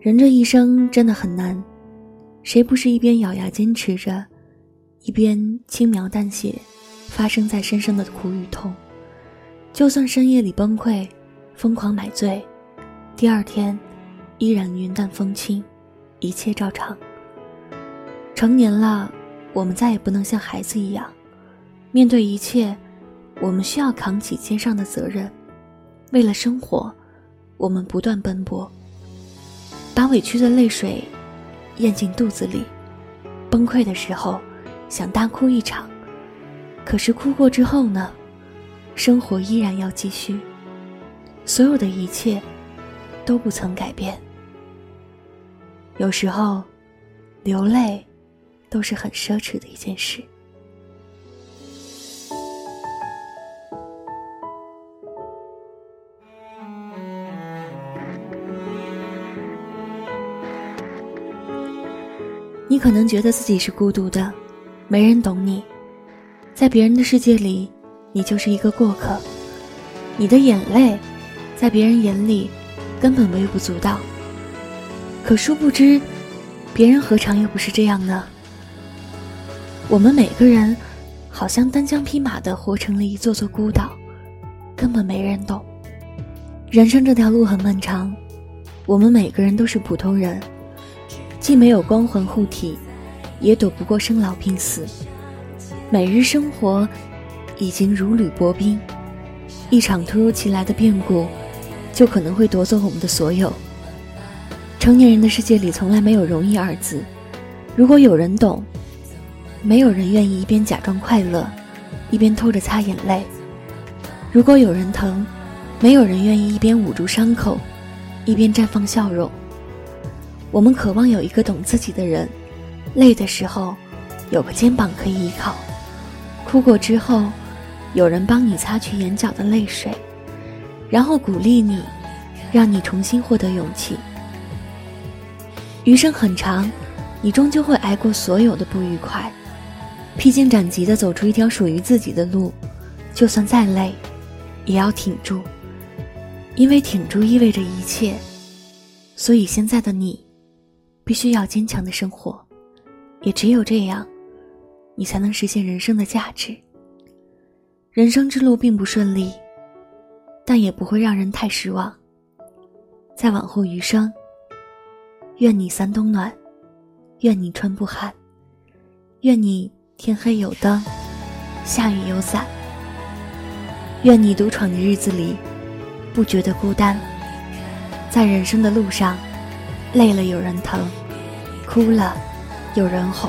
人这一生真的很难，谁不是一边咬牙坚持着，一边轻描淡写发生在身上的苦与痛？就算深夜里崩溃，疯狂买醉。第二天，依然云淡风轻，一切照常。成年了，我们再也不能像孩子一样，面对一切，我们需要扛起肩上的责任。为了生活，我们不断奔波，把委屈的泪水咽进肚子里。崩溃的时候，想大哭一场，可是哭过之后呢？生活依然要继续，所有的一切。都不曾改变。有时候，流泪都是很奢侈的一件事。你可能觉得自己是孤独的，没人懂你，在别人的世界里，你就是一个过客。你的眼泪，在别人眼里。根本微不足道。可殊不知，别人何尝又不是这样呢？我们每个人，好像单枪匹马的活成了一座座孤岛，根本没人懂。人生这条路很漫长，我们每个人都是普通人，既没有光环护体，也躲不过生老病死。每日生活已经如履薄冰，一场突如其来的变故。就可能会夺走我们的所有。成年人的世界里从来没有容易二字。如果有人懂，没有人愿意一边假装快乐，一边偷着擦眼泪；如果有人疼，没有人愿意一边捂住伤口，一边绽放笑容。我们渴望有一个懂自己的人，累的时候有个肩膀可以依靠，哭过之后有人帮你擦去眼角的泪水。然后鼓励你，让你重新获得勇气。余生很长，你终究会挨过所有的不愉快，披荆斩棘的走出一条属于自己的路。就算再累，也要挺住，因为挺住意味着一切。所以现在的你，必须要坚强的生活，也只有这样，你才能实现人生的价值。人生之路并不顺利。但也不会让人太失望。在往后余生，愿你三冬暖，愿你春不寒，愿你天黑有灯，下雨有伞。愿你独闯的日子里，不觉得孤单。在人生的路上，累了有人疼，哭了有人哄。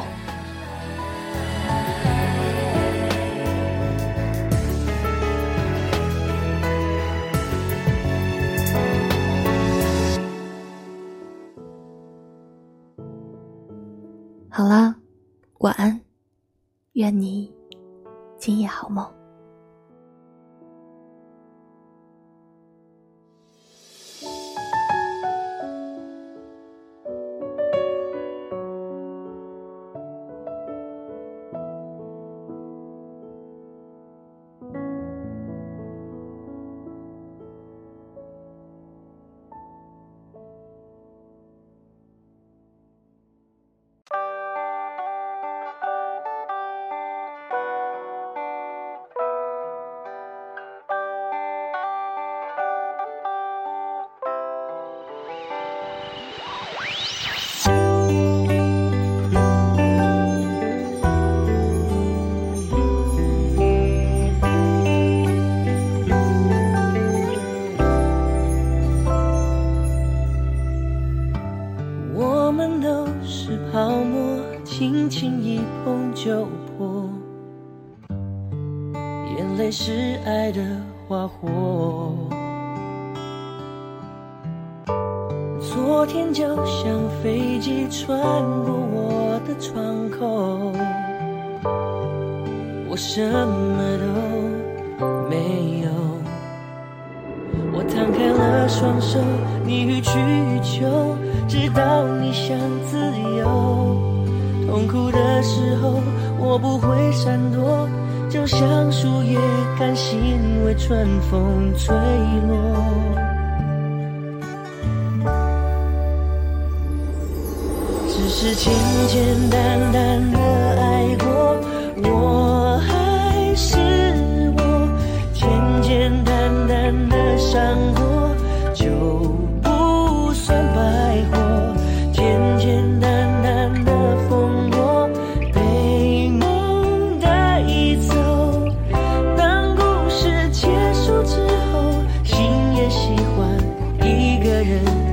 好了，晚安，愿你今夜好梦。心一碰就破，眼泪是爱的花火。昨天就像飞机穿过我的窗口，我什么都没有。我摊开了双手，你予取予求，直到你想自由。痛苦的时候，我不会闪躲，就像树叶甘心为春风吹落。只是简简单单的爱过，我还是我，简简单单的伤过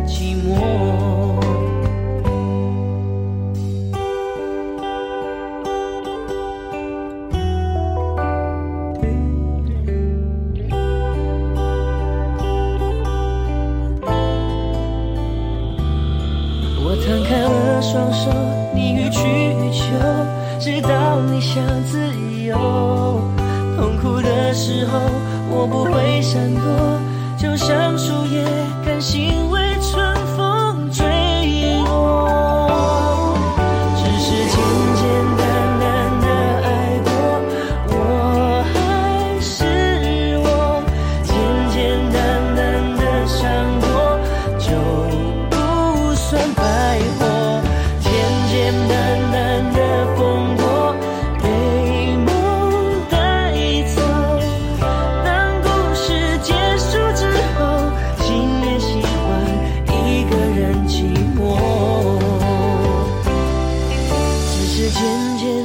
寂寞。我摊开了双手，你予取予求，直到你想自由。痛苦的时候，我不会闪躲，就像树叶甘心不算白活，简简单单的风波被梦带走。当故事结束之后，心也喜欢一个人寂寞。只是简简